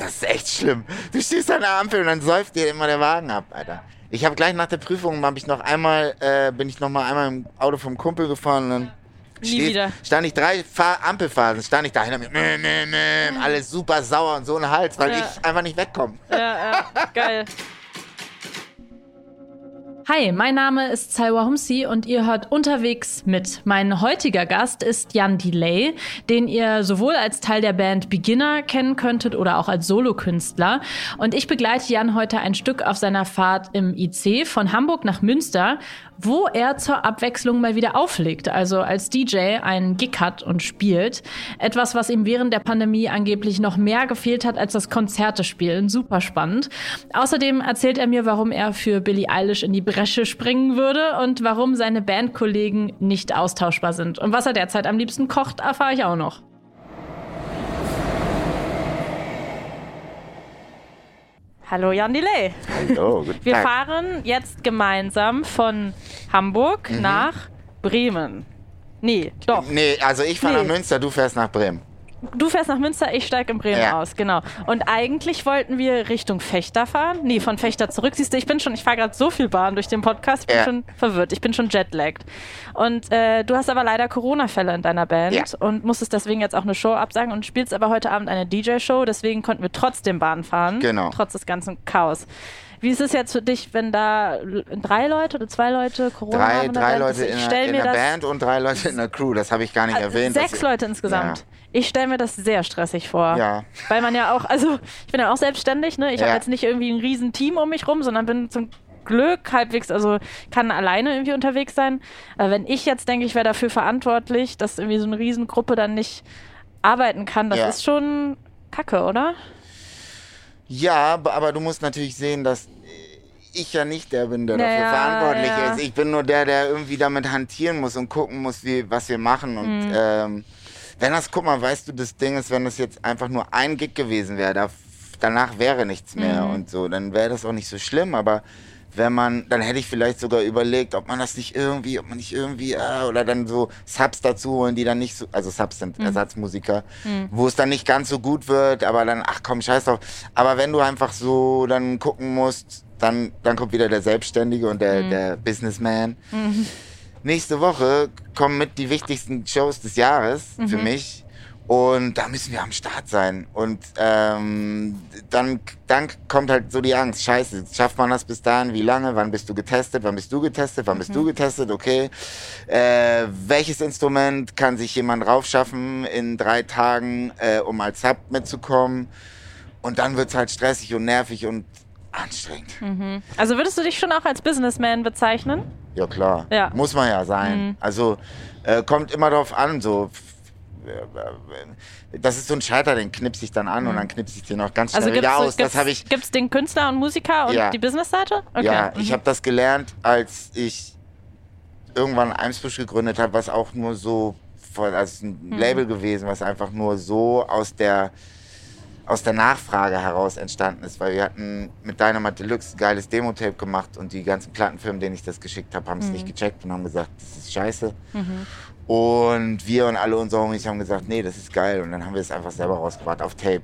Das ist echt schlimm. Du stehst an der Ampel und dann säuft dir immer der Wagen ab, Alter. Ich habe gleich nach der Prüfung, hab ich noch einmal, äh, bin ich noch mal einmal im Auto vom Kumpel gefahren und dann Nie steht- wieder. stand ich drei Fahr Ampelphasen, stand ich dahinter mit meh, meh, meh, alles super sauer und so ein Hals, weil Ja. ich einfach nicht wegkomme. Ja, ja, geil. Hi, mein Name ist Salwa Humsi und ihr hört unterwegs mit. Mein heutiger Gast ist Jan Delay, den ihr sowohl als Teil der Band Beginner kennen könntet oder auch als Solokünstler. Und ich begleite Jan heute ein Stück auf seiner Fahrt im IC von Hamburg nach Münster, wo er zur Abwechslung mal wieder auflegt, also als DJ einen Gig hat und spielt. Etwas, was ihm während der Pandemie angeblich noch mehr gefehlt hat als das Konzerte spielen. Super spannend. Außerdem erzählt er mir, warum er für Billie Eilish in die Bresche springen würde und warum seine Bandkollegen nicht austauschbar sind. Und was er derzeit am liebsten kocht, erfahre ich auch noch. Hallo Jan Delay. Hallo, guten Wir Tag. fahren jetzt gemeinsam von Hamburg Mhm. nach Bremen. Nee, doch. Nee, also ich fahre Nee. nach Münster, du fährst nach Bremen. Du fährst nach Münster, ich steige in Bremen Ja. aus, genau. Und eigentlich wollten wir Richtung Fechter fahren. Nee, von Fechter zurück. Siehst du, ich bin schon, ich fahre gerade so viel Bahn durch den Podcast, ich bin Ja. schon verwirrt, ich bin schon jetlagged. Und äh, du hast aber leider Corona-Fälle in deiner Band Ja. und musstest deswegen jetzt auch eine Show absagen und spielst aber heute Abend eine DJ-Show, deswegen konnten wir trotzdem Bahn fahren. Genau. Trotz des ganzen Chaos. Wie ist es jetzt für dich, wenn da drei Leute oder zwei Leute Corona Drei, haben drei Band? Leute ich in, das Band und drei Leute in der Crew, das habe ich gar nicht äh, erwähnt. Sechs Leute insgesamt. Ja. Ich stelle mir das sehr stressig vor. Ja. Weil man ja auch, also ich bin ja auch selbstständig, ne? Ich Ja. habe jetzt nicht irgendwie ein riesen Team um mich rum, sondern bin zum Glück halbwegs, also kann alleine irgendwie unterwegs sein. Aber wenn ich jetzt denke, ich wäre dafür verantwortlich, dass irgendwie so eine Riesengruppe dann nicht arbeiten kann, das Ja. ist schon Kacke, oder? Ja, aber du musst natürlich sehen, dass ich ja nicht der bin, der Ja, dafür verantwortlich ja. ist. Ich bin nur der, der irgendwie damit hantieren muss und gucken muss, wie, was wir machen. Und Mhm. ähm, wenn das, guck mal, weißt du, das Ding ist, wenn das jetzt einfach nur ein Gig gewesen wäre, da, danach wäre nichts mehr Mhm. und so, dann wäre das auch nicht so schlimm, aber wenn man, dann hätte ich vielleicht sogar überlegt, ob man das nicht irgendwie, ob man nicht irgendwie, äh, oder dann so Subs dazu holen, die dann nicht so, also Subs sind Mhm. Ersatzmusiker, wo es dann nicht ganz so gut wird, aber dann, ach komm, scheiß drauf. Aber wenn du einfach so dann gucken musst, dann, dann kommt wieder der Selbstständige und der, der Businessman. Nächste Woche kommen mit die wichtigsten Shows des Jahres für mich. Und da müssen wir am Start sein. Und ähm, dann, dann kommt halt so die Angst. Scheiße, schafft man das bis dahin? Wie lange? Wann bist du getestet? Wann bist du getestet? Wann bist du getestet? Okay. Äh, welches Instrument kann sich jemand raufschaffen in drei Tagen, äh, um als Sub mitzukommen? Und dann wird's halt stressig und nervig und anstrengend. Also würdest du dich schon auch als Businessman bezeichnen? Ja, klar. Ja. Muss man ja sein. Also äh, kommt immer drauf an, so. Das ist so ein Schalter, den knipse ich dann an und dann knipse ich den noch ganz schnell Also wieder gibt's, aus. Das habe ich. gibt's den Künstler und Musiker und Ja. die Businessseite? Okay. Ja, mhm. ich habe das gelernt, als ich irgendwann Eimsbusch gegründet habe, was auch nur so, also ein Mhm. Label gewesen, was einfach nur so aus der aus der Nachfrage heraus entstanden ist, weil wir hatten mit Dynamite Deluxe ein geiles Demo-Tape gemacht und die ganzen Plattenfirmen, denen ich das geschickt habe, haben es nicht gecheckt und haben gesagt, das ist scheiße. Und wir und alle unsere Homies haben gesagt, nee, das ist geil. Und dann haben wir es einfach selber rausgebracht auf Tape.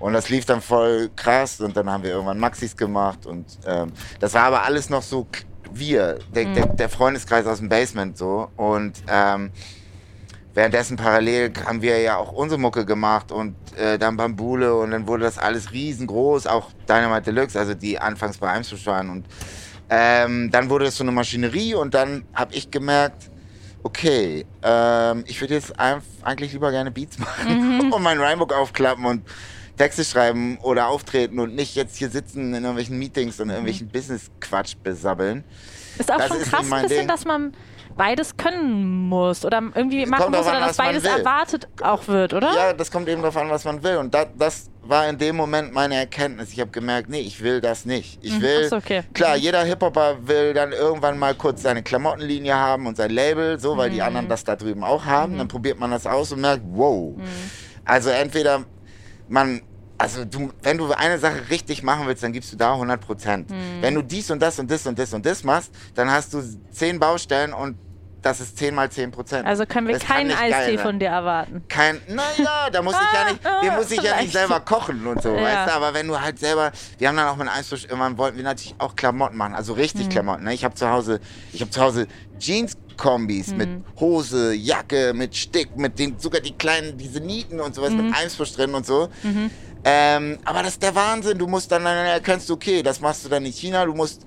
Und das lief dann voll krass. Und dann haben wir irgendwann Maxis gemacht. Und ähm, das war aber alles noch so wir, der, der, der Freundeskreis aus dem Basement so. Und ähm, währenddessen parallel haben wir ja auch unsere Mucke gemacht und äh, dann Bambule. Und dann wurde das alles riesengroß, auch Dynamite Deluxe, also die anfangs bei Eimsbusch waren. Und ähm, dann wurde es so eine Maschinerie. Und dann habe ich gemerkt, okay, ähm, ich würde jetzt eigentlich lieber gerne Beats machen und mein Rhymebook aufklappen und Texte schreiben oder auftreten und nicht jetzt hier sitzen in irgendwelchen Meetings und irgendwelchen Business-Quatsch besabbeln. Ist auch Das schon krass bisschen, dass man beides können muss oder irgendwie machen kommt muss oder an, dass beides will. erwartet auch wird, oder? Ja, das kommt eben darauf an, was man will. Und da, das war in dem Moment meine Erkenntnis. Ich habe gemerkt, nee, ich will das nicht. Ich will, Mhm. Ach so, okay. klar, jeder Hip-Hopper will dann irgendwann mal kurz seine Klamottenlinie haben und sein Label, so, weil die Mhm. anderen das da drüben auch haben. Dann probiert man das aus und merkt, wow. Mhm. Also entweder man, also du, wenn du eine Sache richtig machen willst, dann gibst du da 100 Prozent. Mhm. Wenn du dies und das und das und das und das machst, dann hast du zehn Baustellen und das ist 10 mal 10 Prozent. Also können wir Das keinen Eistee von dir erwarten. Kein, naja, da muss ich ja nicht, den muss ich ja nicht selber kochen und so, Ja. weißt du, aber wenn du halt selber, wir haben dann auch mit Eisfisch, irgendwann wollten wir natürlich auch Klamotten machen, also richtig Mhm. Klamotten, ne? Ich habe zu Hause, ich habe zu Hause Jeans-Kombis mit Mhm. Hose, Jacke, mit Stick, mit den, sogar die kleinen, diese Nieten und sowas Mhm. mit Eisfisch drin und so. Ähm, aber das ist der Wahnsinn, du musst dann, dann erkennst du, okay, das machst du dann in China, du musst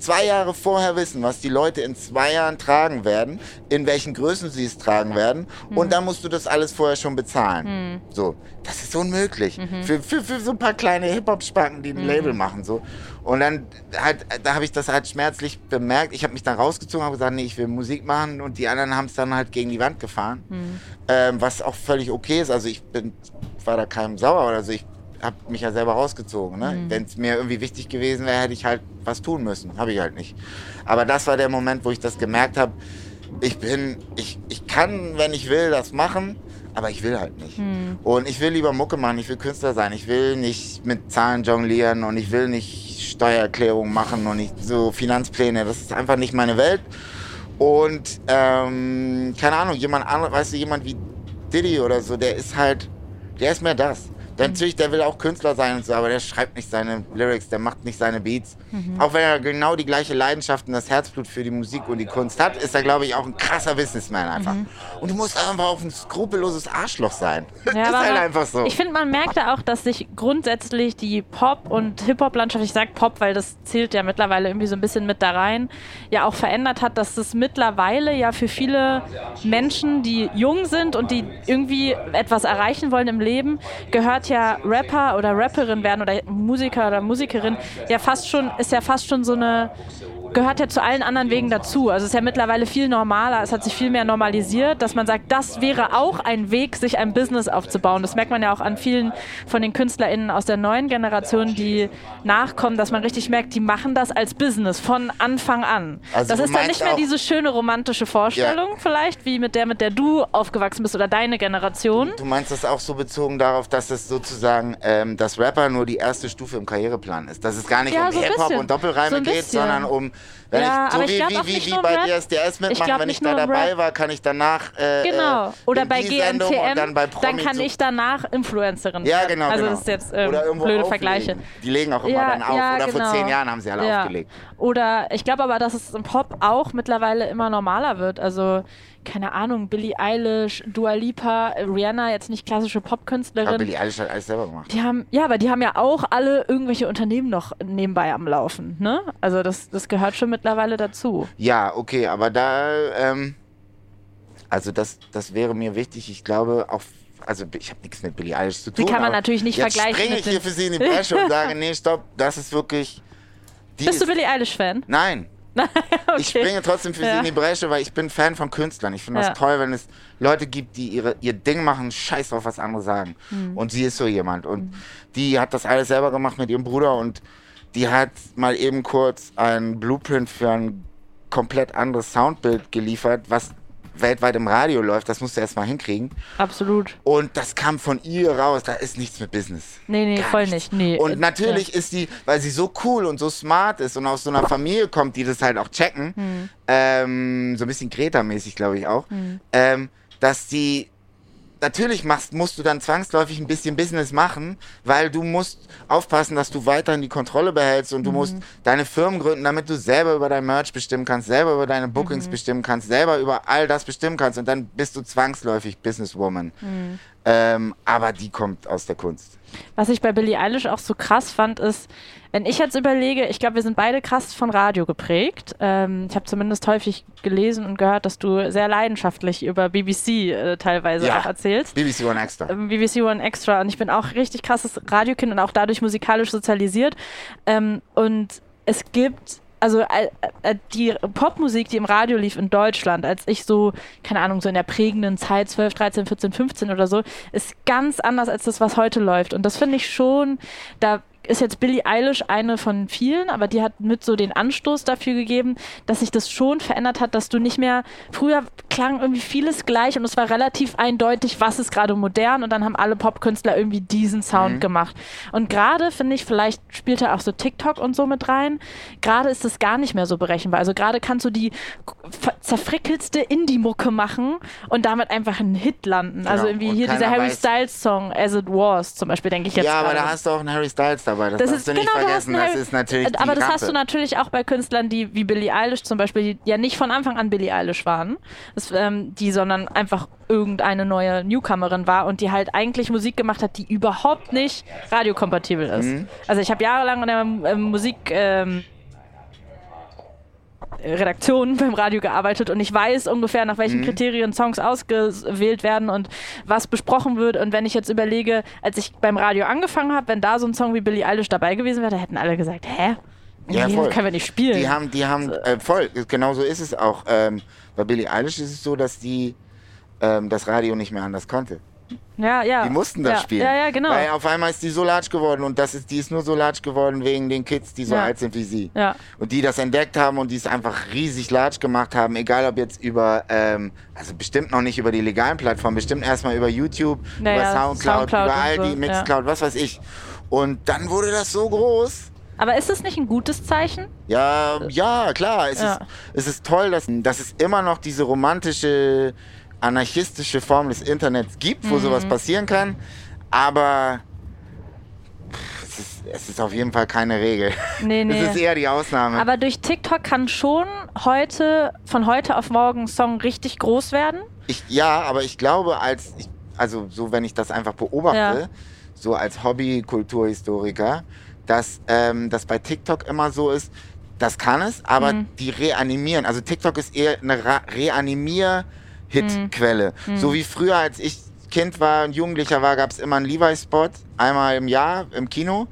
zwei Jahre vorher wissen, was die Leute in zwei Jahren tragen werden, in welchen Größen sie es tragen werden und dann musst du das alles vorher schon bezahlen. So, das ist unmöglich. Für, für, für so ein paar kleine Hip-Hop-Spacken, die ein Label machen, so. Und dann halt, da habe ich das halt schmerzlich bemerkt. Ich habe mich dann rausgezogen, habe gesagt, nee, ich will Musik machen und die anderen haben es dann halt gegen die Wand gefahren, ähm, was auch völlig okay ist. Also ich bin, war da keinem sauer oder so. Ich habe mich ja selber rausgezogen. Ne? Wenn es mir irgendwie wichtig gewesen wäre, hätte ich halt was tun müssen. Habe ich halt nicht. Aber das war der Moment, wo ich das gemerkt habe. Ich bin, ich, ich kann, wenn ich will, das machen, aber ich will halt nicht. Und ich will lieber Mucke machen, ich will Künstler sein. Ich will nicht mit Zahlen jonglieren und ich will nicht Steuererklärungen machen und nicht so Finanzpläne. Das ist einfach nicht meine Welt. Und ähm, keine Ahnung, jemand anderes, weißt du, jemand wie Diddy oder so, der ist halt, der ist mehr das. Natürlich, der will auch Künstler sein und so, aber der schreibt nicht seine Lyrics, der macht nicht seine Beats. Auch wenn er genau die gleiche Leidenschaft und das Herzblut für die Musik und die Kunst hat, ist er, glaube ich, auch ein krasser Businessman einfach. Und du musst einfach auch ein skrupelloses Arschloch sein. das ist halt einfach so. Ich finde, man merkt da auch, dass sich grundsätzlich die Pop- und Hip-Hop-Landschaft, ich sag Pop, weil das zählt ja mittlerweile irgendwie so ein bisschen mit da rein, ja auch verändert hat, dass es mittlerweile ja für viele Menschen, die jung sind und die irgendwie etwas erreichen wollen im Leben, gehört ja Rapper oder Rapperin werden oder Musiker oder Musikerin ja fast schon, ist ja fast schon so eine gehört ja zu allen anderen Wegen dazu. Also es ist ja mittlerweile viel normaler, es hat sich viel mehr normalisiert, dass man sagt, das wäre auch ein Weg, sich ein Business aufzubauen. Das merkt man ja auch an vielen von den KünstlerInnen aus der neuen Generation, die nachkommen, dass man richtig merkt, die machen das als Business von Anfang an. Also das ist dann nicht mehr diese schöne romantische Vorstellung vielleicht, wie mit der, mit der du aufgewachsen bist oder deine Generation. Du meinst das auch so bezogen darauf, dass es sozusagen, ähm, dass Rapper nur die erste Stufe im Karriereplan ist. Dass es gar nicht Ja, um so Hip-Hop und Doppelreime So geht, sondern um, wenn Ja, ich, so aber ich wie, glaub wie, auch wie, nicht wie nur bei Rap. DSDS Ich mitmachen, glaub wenn ich da dabei Rap. war, kann ich danach äh, Genau. äh, Oder in bei GNTM, und dann bei dann kann ich danach Influencerin Ja, werden. genau, Also genau. das ist jetzt ähm, Oder irgendwo blöde auflegen. Vergleiche. Die legen auch immer dann auf. Oder vor zehn Jahren haben sie alle ja. aufgelegt. Oder ich glaube aber, dass es im Pop auch mittlerweile immer normaler wird. Also, keine Ahnung, Billie Eilish, Dua Lipa, Rihanna, jetzt nicht klassische Aber Popkünstlerin. Billie Eilish hat alles selber gemacht. Die haben, ja, aber die haben ja auch alle irgendwelche Unternehmen noch nebenbei am Laufen, ne? Also das, das gehört schon mittlerweile dazu. Ja, okay, aber da, ähm, also das, das wäre mir wichtig. Ich glaube auch, also ich habe nichts mit Billie Eilish zu tun. kann man aber natürlich nicht jetzt vergleichen springe ich hier für sie in die Bresche und sage, nee, stopp, das ist wirklich. Die Bist du ist, Billie Eilish-Fan? Nein, okay. ich springe trotzdem für sie Ja. in die Bresche, weil ich bin Fan von Künstlern. Ich finde Ja. das toll, wenn es Leute gibt, die ihre, ihr Ding machen, scheiß drauf, was andere sagen. Hm. Und sie ist so jemand. Und die hat das alles selber gemacht mit ihrem Bruder und die hat mal eben kurz ein Blueprint für ein komplett anderes Soundbild geliefert, was weltweit im Radio läuft. Das musst du erst mal hinkriegen. Absolut. Und das kam von ihr raus. Da ist nichts mit Business. Nee, nee, Gar voll nichts. nicht. Nee. Und Äh, natürlich ist die, weil sie so cool und so smart ist und aus so einer Familie kommt, die das halt auch checken, Hm. ähm, so ein bisschen Greta-mäßig, glaube ich auch, ähm, dass die natürlich machst, musst du dann zwangsläufig ein bisschen Business machen, weil du musst aufpassen, dass du weiterhin die Kontrolle behältst und du musst deine Firmen gründen, damit du selber über dein Merch bestimmen kannst, selber über deine Bookings bestimmen kannst, selber über all das bestimmen kannst und dann bist du zwangsläufig Businesswoman. Ähm, aber die kommt aus der Kunst. Was ich bei Billie Eilish auch so krass fand, ist, wenn ich jetzt überlege, ich glaube, wir sind beide krass von Radio geprägt. Ähm, ich habe zumindest häufig gelesen und gehört, dass du sehr leidenschaftlich über BBC äh, teilweise Ja. auch erzählst. BBC One Extra. Ähm, BBC One Extra und ich bin auch richtig krasses Radiokind und auch dadurch musikalisch sozialisiert. Ähm, und es gibt also äh, äh, die Popmusik, die im Radio lief in Deutschland, als ich so, keine Ahnung, so in der prägenden Zeit 12, 13, 14, 15 oder so, ist ganz anders als das, was heute läuft. Und das finde ich schon, da ist jetzt Billie Eilish eine von vielen, aber die hat mit so den Anstoß dafür gegeben, dass sich das schon verändert hat, dass du nicht mehr, früher klang irgendwie vieles gleich und es war relativ eindeutig, was ist gerade modern und dann haben alle Popkünstler irgendwie diesen Sound mhm. gemacht. Und gerade finde ich, vielleicht spielt er auch so TikTok und so mit rein, gerade ist das gar nicht mehr so berechenbar. Also gerade kannst du die zerfrickelste Indie-Mucke machen und damit einfach einen Hit landen. Also genau. Also irgendwie und hier dieser Harry Styles Song, As It Was zum Beispiel, denke ich jetzt. Ja, aber da hast du auch einen Harry Styles dabei. Das, das ist, du nicht genau, vergessen. Das ist natürlich Aber das Rampe. hast du natürlich auch bei Künstlern, die wie Billie Eilish zum Beispiel, die ja nicht von Anfang an Billie Eilish waren, das, ähm, die, sondern einfach irgendeine neue Newcomerin war und die halt eigentlich Musik gemacht hat, die überhaupt nicht radiokompatibel ist. Mhm. Also ich habe jahrelang in der ähm, Musik ähm, Redaktion beim Radio gearbeitet und ich weiß ungefähr, nach welchen mhm. Kriterien Songs ausgewählt werden und was besprochen wird. Und wenn ich jetzt überlege, als ich beim Radio angefangen habe, wenn da so ein Song wie Billie Eilish dabei gewesen wäre, da hätten alle gesagt, hä? Ja, nee, können wir nicht spielen. Die haben, die haben, äh, voll, genau so ist es auch. Ähm, bei Billie Eilish ist es so, dass die ähm, das Radio nicht mehr anders konnte. Ja, ja. Die mussten das ja, spielen. Ja, ja, genau. Weil auf einmal ist die so large geworden und das ist, die ist nur so large geworden wegen den Kids, die so ja. alt sind wie sie. Ja. Und die das entdeckt haben und die es einfach riesig large gemacht haben, egal ob jetzt über, ähm, also bestimmt noch nicht über die legalen Plattformen, bestimmt erstmal über YouTube, naja, über Soundcloud, Soundcloud über all die so, Mixcloud, was weiß ich. Und dann wurde das so groß. Aber ist das nicht ein gutes Zeichen? Ja, ja, klar. Es, Ist, es ist toll, dass, dass es immer noch diese romantische anarchistische Form des Internets gibt, wo mhm. sowas passieren kann. Aber es ist, es ist, auf jeden Fall keine Regel. Nee, nee. Es ist eher die Ausnahme. Aber durch TikTok kann schon heute, von heute auf morgen ein Song richtig groß werden? Ich, ja, aber ich glaube, als ich, also so wenn ich das einfach beobachte, ja. so als Hobby-Kulturhistoriker, dass ähm, das bei TikTok immer so ist, das kann es, aber mhm. die reanimieren. Also TikTok ist eher eine Reanimier- Hitquelle. Mhm. So wie früher, als ich Kind war und Jugendlicher war, gab es immer einen Levi-Spot, einmal im Jahr im Kino.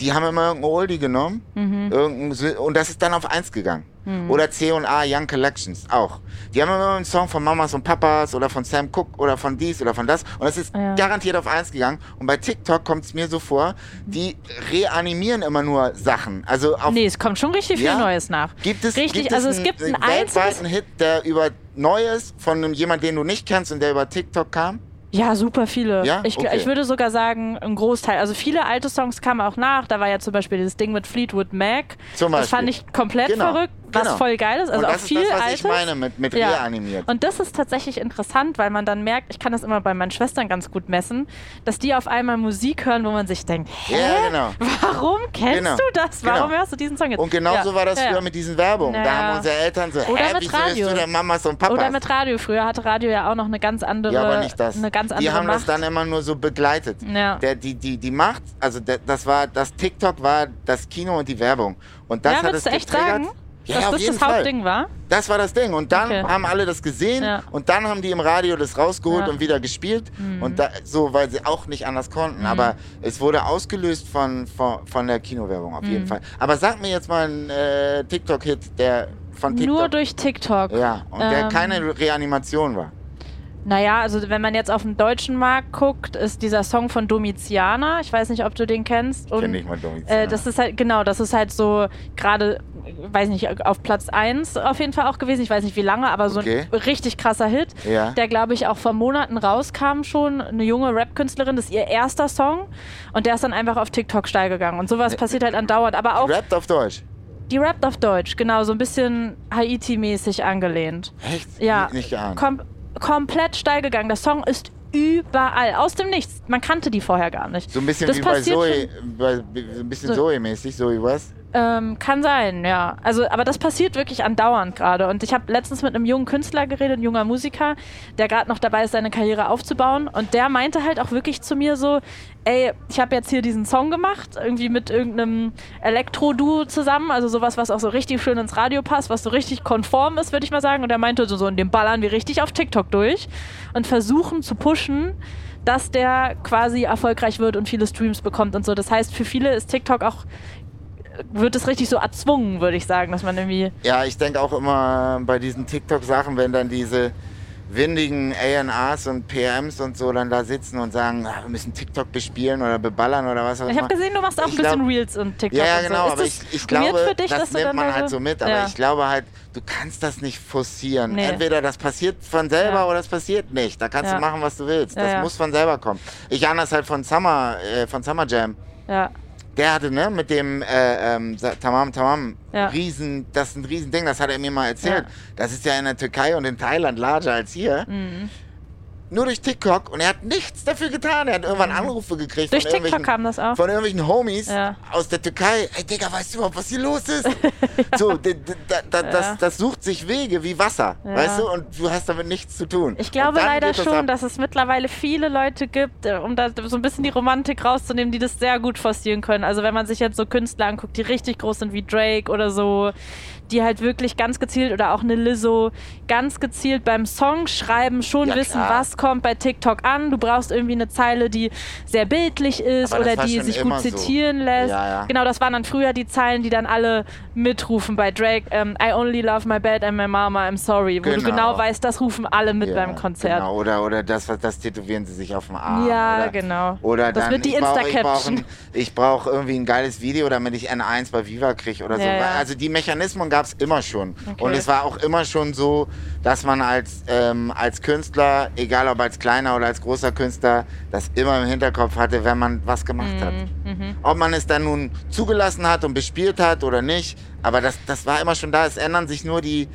Die haben immer irgendeinen Oldie genommen mhm. und das ist dann auf eins gegangen. Mhm. Oder C&A Young Collections auch. Die haben immer einen Song von Mamas und Papas oder von Sam Cooke oder von dies oder von das. Und das ist ja. garantiert auf eins gegangen. Und bei TikTok kommt es mir so vor, die reanimieren immer nur Sachen. Also auf, nee, es kommt schon richtig viel Neues nach. Gibt es, richtig, gibt also es, es gibt einen, einen weltweiten Hit, der über Neues von jemandem, den du nicht kennst und der über TikTok kam? Ja, super viele. Ja? Ich, okay. ich würde sogar sagen, ein Großteil. Also viele alte Songs kamen auch nach. Da war ja zum Beispiel dieses Ding mit Fleetwood Mac. Zum Beispiel. Das fand ich komplett genau. verrückt was genau. voll geil ist. Also und das auch viel ist das, was Altes. ich meine mit, mit ja. reanimiert. Und das ist tatsächlich interessant, weil man dann merkt, ich kann das immer bei meinen Schwestern ganz gut messen, dass die auf einmal Musik hören, wo man sich denkt, hä? Ja, genau. Warum kennst genau. du das? Warum genau. hörst du diesen Song jetzt? Und genauso ja. war das früher mit diesen Werbungen. Da haben unsere Eltern so, Oder hä, mit Radio. du der Mamas und Papas? Oder mit Radio. Früher hatte Radio ja auch noch eine ganz andere Ja, aber nicht das. Eine ganz andere die haben Macht. das dann immer nur so begleitet. Ja. Der, die, die, die Macht, also der, das war, das TikTok war das Kino und die Werbung. Und das ja, hat es echt getriggert. Sagen? Ja, dass auf das jeden das Fall. Hauptding war? Das war das Ding. Und dann Okay. haben alle das gesehen Ja. und dann haben die im Radio das rausgeholt Ja. und wieder gespielt. Mhm. Und da, so, weil sie auch nicht anders konnten. Aber es wurde ausgelöst von, von, von der Kinowerbung auf jeden Mhm. Fall. Aber sag mir jetzt mal einen äh, TikTok-Hit, der von TikTok. Nur durch TikTok. ja, und der Ähm, keine Reanimation war. Naja, also wenn man jetzt auf den deutschen Markt guckt, ist dieser Song von Domitiana. Ich weiß nicht, ob du den kennst. Und, Kenn ich mal Domitiana. Äh, das ist halt, genau, das ist halt so gerade, weiß nicht, auf Platz 1 auf jeden Fall auch gewesen. Ich weiß nicht wie lange, aber so Okay. ein richtig krasser Hit, Ja. der glaube ich auch vor Monaten rauskam schon. Eine junge Rap-Künstlerin, das ist ihr erster Song. Und der ist dann einfach auf TikTok steil gegangen. Und sowas passiert halt andauernd. Aber auch Rappt auf Deutsch. die rappt auf Deutsch, genau, so ein bisschen Haiti-mäßig angelehnt. Echt? Ja, Nicht, nicht geahnt. kom komplett steil gegangen. Der Song ist überall, aus dem Nichts. Man kannte die vorher gar nicht. So ein bisschen Das wie bei Zoe, bei, so ein bisschen So- Zoe-mäßig, Zoe was? Ähm, kann sein, ja. Also, aber das passiert wirklich andauernd gerade. Und ich habe letztens mit einem jungen Künstler geredet, ein junger Musiker, der gerade noch dabei ist, seine Karriere aufzubauen. Und der meinte halt auch wirklich zu mir so, ey, ich habe jetzt hier diesen Song gemacht, irgendwie mit irgendeinem Elektro-Duo zusammen, also sowas, was auch so richtig schön ins Radio passt, was so richtig konform ist, würde ich mal sagen. Und er meinte so, so, in dem ballern wir richtig auf TikTok durch und versuchen zu pushen, dass der quasi erfolgreich wird und viele Streams bekommt und so. Das heißt, für viele ist TikTok auch wird es richtig so erzwungen, würde ich sagen, dass man irgendwie. Ja, ich denke auch immer bei diesen TikTok-Sachen, wenn dann diese windigen A&Rs und PMs und so dann da sitzen und sagen, ah, wir müssen TikTok bespielen oder beballern oder was auch immer. Ich habe gesehen, du machst auch Ich ein bisschen glaub- Reels und TikTok Ja, ja, genau, so. aber Ist ich, das ich glaube, für dich, das nimmt man halt so mit, aber ja. ich glaube halt, du kannst das nicht forcieren. Nee. Entweder das passiert von selber Ja. oder es passiert nicht. Da kannst Ja. du machen, was du willst. Das muss von selber kommen. Ich ahne das halt von Summer, äh, von Summer Jam. Ja. Der hatte, ne, mit dem äh, ähm, Tamam Tamam, Ja. riesen, das ist ein Riesending, das hat er mir mal erzählt. Ja. Das ist ja in der Türkei und in Thailand larger als hier. Mhm. Nur durch TikTok und er hat nichts dafür getan. Er hat irgendwann Anrufe gekriegt Durch von TikTok irgendwelchen kam das auch. von irgendwelchen Homies Ja. aus der Türkei. Ey, Digga, weißt du überhaupt, was hier los ist? So, da, da, das, Ja. das sucht sich Wege wie Wasser, Ja. weißt du? Und du hast damit nichts zu tun. Ich glaube leider das schon, ab. dass es mittlerweile viele Leute gibt, äh, um da so ein bisschen die Romantik rauszunehmen, die das sehr gut forcieren können. Also wenn man sich jetzt so Künstler anguckt, die richtig groß sind wie Drake oder so, die halt wirklich ganz gezielt oder auch eine Lizzo ganz gezielt beim Songschreiben schon Ja, wissen, klar. was kommt bei TikTok an. Du brauchst irgendwie eine Zeile, die sehr bildlich ist Aber oder die sich gut so. zitieren lässt. Ja, ja. Genau, das waren dann früher die Zeilen, die dann alle mitrufen bei Drake. Ähm, I only love my bed and my mama, I'm sorry. Wo du Genau. genau weißt, das rufen alle mit beim Konzert. Genau. Oder, oder das, was das tätowieren sie sich auf dem Arm. Ja, oder, genau. Oder Das dann, wird die brauch- Ich Insta-Caption. brauche brauch irgendwie ein geiles Video, damit ich N1 bei Viva kriege oder so. Also die Mechanismen gab es immer schon. Okay. Und es war auch immer schon so, dass man als, ähm, als Künstler, egal ob als kleiner oder als großer Künstler, das immer im Hinterkopf hatte, wenn man was gemacht hat. Mhm. Ob man es dann nun zugelassen hat und bespielt hat oder nicht, aber das, das war immer schon da. Es ändern sich nur die,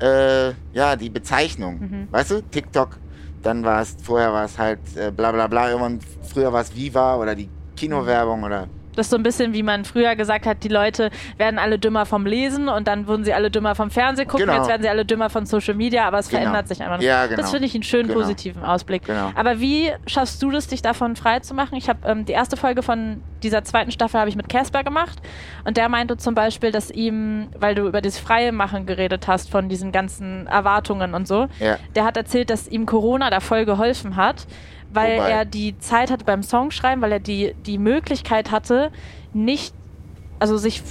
äh, ja, die Bezeichnungen. Mhm. Weißt du, TikTok, dann war es, vorher war es halt äh, bla bla bla, irgendwann, früher war es Viva oder die Kinowerbung oder. Das ist so ein bisschen, wie man früher gesagt hat, die Leute werden alle dümmer vom Lesen und dann wurden sie alle dümmer vom Fernsehen gucken, Genau. jetzt werden sie alle dümmer von Social Media, aber es Genau. verändert sich einfach. Ja, genau. Das finde ich einen schönen Genau. positiven Ausblick. Genau. Aber wie schaffst du das, dich davon frei zu machen? Ich habe ähm, die erste Folge von dieser zweiten Staffel habe ich mit Casper gemacht und der meinte zum Beispiel, dass ihm, weil du über das freie Machen geredet hast von diesen ganzen Erwartungen und so, Ja. der hat erzählt, dass ihm Corona da voll geholfen hat, weil Wobei- er die Zeit hatte beim Songschreiben, weil er die, die Möglichkeit hatte, nicht, also sich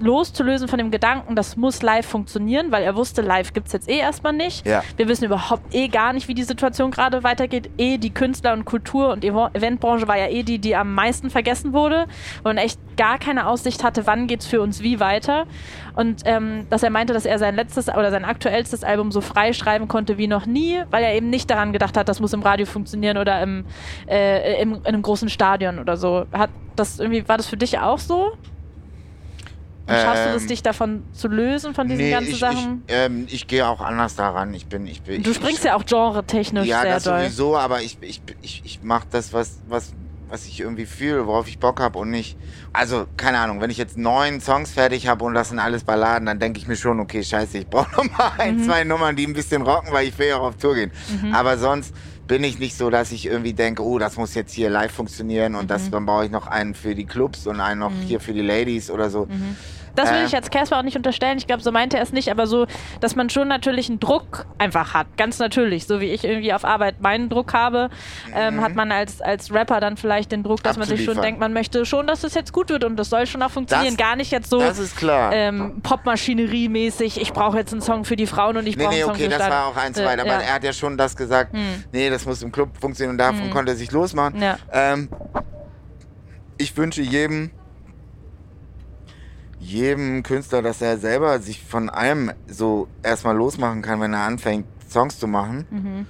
loszulösen von dem Gedanken, das muss live funktionieren, weil er wusste, live gibt es jetzt eh erstmal nicht. Ja. Wir wissen überhaupt eh gar nicht, wie die Situation gerade weitergeht. Eh die Künstler- und Kultur- und Eventbranche war ja eh die, die am meisten vergessen wurde und echt gar keine Aussicht hatte, wann geht's für uns wie weiter. Und ähm, dass er meinte, dass er sein letztes oder sein aktuellstes Album so frei schreiben konnte wie noch nie, weil er eben nicht daran gedacht hat, das muss im Radio funktionieren oder im, äh, im, in einem großen Stadion oder so. Hat das irgendwie, war das für dich auch so? Und schaffst du es, Ähm, dich davon zu lösen, von diesen Nee, ganzen ich, Sachen? Ich, ähm, ich gehe auch anders daran. Ich bin, ich bin. du ich, springst ja auch genre-technisch Ja, sehr das doll. sowieso, aber ich, ich, ich, ich mache das, was, was, was ich irgendwie fühle, worauf ich Bock habe und nicht. Also, keine Ahnung, wenn ich jetzt neun Songs fertig habe und das sind alles Balladen, dann denke ich mir schon, okay, scheiße, ich brauche noch mal Mhm. ein, zwei Nummern, die ein bisschen rocken, weil ich will ja auch auf Tour gehen. Aber sonst bin ich nicht so, dass ich irgendwie denke, oh, das muss jetzt hier live funktionieren und Mhm. das, dann brauche ich noch einen für die Clubs und einen noch hier für die Ladies oder so. Das will Äh. ich jetzt Casper auch nicht unterstellen. Ich glaube, so meinte er es nicht, aber so, dass man schon natürlich einen Druck einfach hat. Ganz natürlich. So wie ich irgendwie auf Arbeit meinen Druck habe, ähm, hat man als, als Rapper dann vielleicht den Druck, dass man sich schon denkt, man möchte schon, dass es jetzt gut wird und das soll schon auch funktionieren. Das- Gar nicht jetzt so Das ist klar. ähm, Popmaschinerie-mäßig, ich brauche jetzt einen Song für die Frauen und ich Nee, brauche nee, einen Song okay, für das Stadt. war auch eins Äh, weit. Aber ja. er hat ja schon das gesagt, Hm. nee, das muss im Club funktionieren und davon konnte er sich losmachen. Ja. Ähm, ich wünsche jedem, jedem Künstler, dass er selber sich von allem so erstmal losmachen kann, wenn er anfängt, Songs zu machen. Mhm.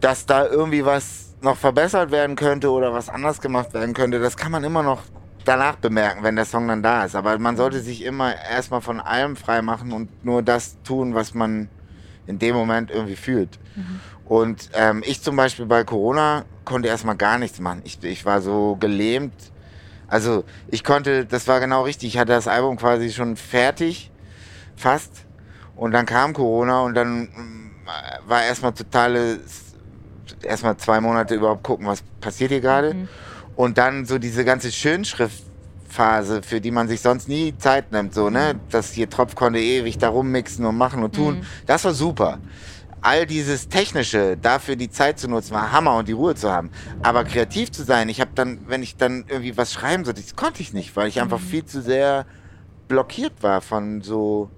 Dass da irgendwie was noch verbessert werden könnte oder was anders gemacht werden könnte, das kann man immer noch danach bemerken, wenn der Song dann da ist. Aber man sollte sich immer erstmal von allem frei machen und nur das tun, was man in dem Moment irgendwie fühlt. Und ähm, ich zum Beispiel bei Corona konnte erstmal gar nichts machen. Ich, ich war so gelähmt. Also ich konnte, das war genau richtig. Ich hatte das Album quasi schon fertig, fast. Und dann kam Corona und dann mm, war erstmal totale, erstmal zwei Monate überhaupt gucken, was passiert hier gerade. Und dann so diese ganze Schönschriftphase, für die man sich sonst nie Zeit nimmt, so, ne? Das hier Tropf konnte ewig da rummixen und machen und tun. Das war super. All dieses Technische, dafür die Zeit zu nutzen, war Hammer und die Ruhe zu haben. Aber kreativ zu sein, ich habe dann, wenn ich dann irgendwie was schreiben sollte, das konnte ich nicht, weil ich einfach viel zu sehr blockiert war von so,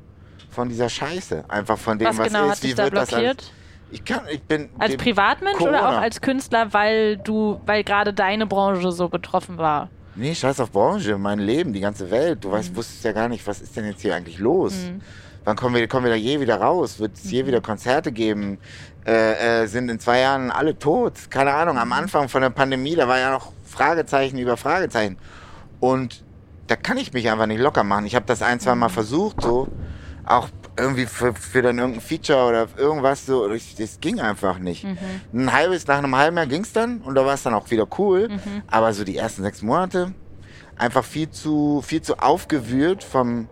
von dieser Scheiße. Einfach von dem, Was was, genau ist, wie dich da wird das blockiert? Ich kann, ich bin. Als Privatmensch oder Corona. auch als Künstler, weil du, weil gerade deine Branche so betroffen war? Nee, scheiß auf Branche, mein Leben, die ganze Welt. Du Mhm. weißt, wusstest ja gar nicht, was ist denn jetzt hier eigentlich los? Wann kommen wir, kommen wir da je wieder raus? Wird es Mhm. je wieder Konzerte geben? Äh, äh, sind in zwei Jahren alle tot? Keine Ahnung, Mhm. am Anfang von der Pandemie, da war ja noch Fragezeichen über Fragezeichen. Und da kann ich mich einfach nicht locker machen. Ich habe das ein, zwei Mal versucht, so. Auch irgendwie für, für dann irgendein Feature oder irgendwas so. Das, das ging einfach nicht. Ein halbes, nach einem halben Jahr ging es dann und da war es dann auch wieder cool. Aber so die ersten sechs Monate einfach viel zu, viel zu aufgewühlt vom,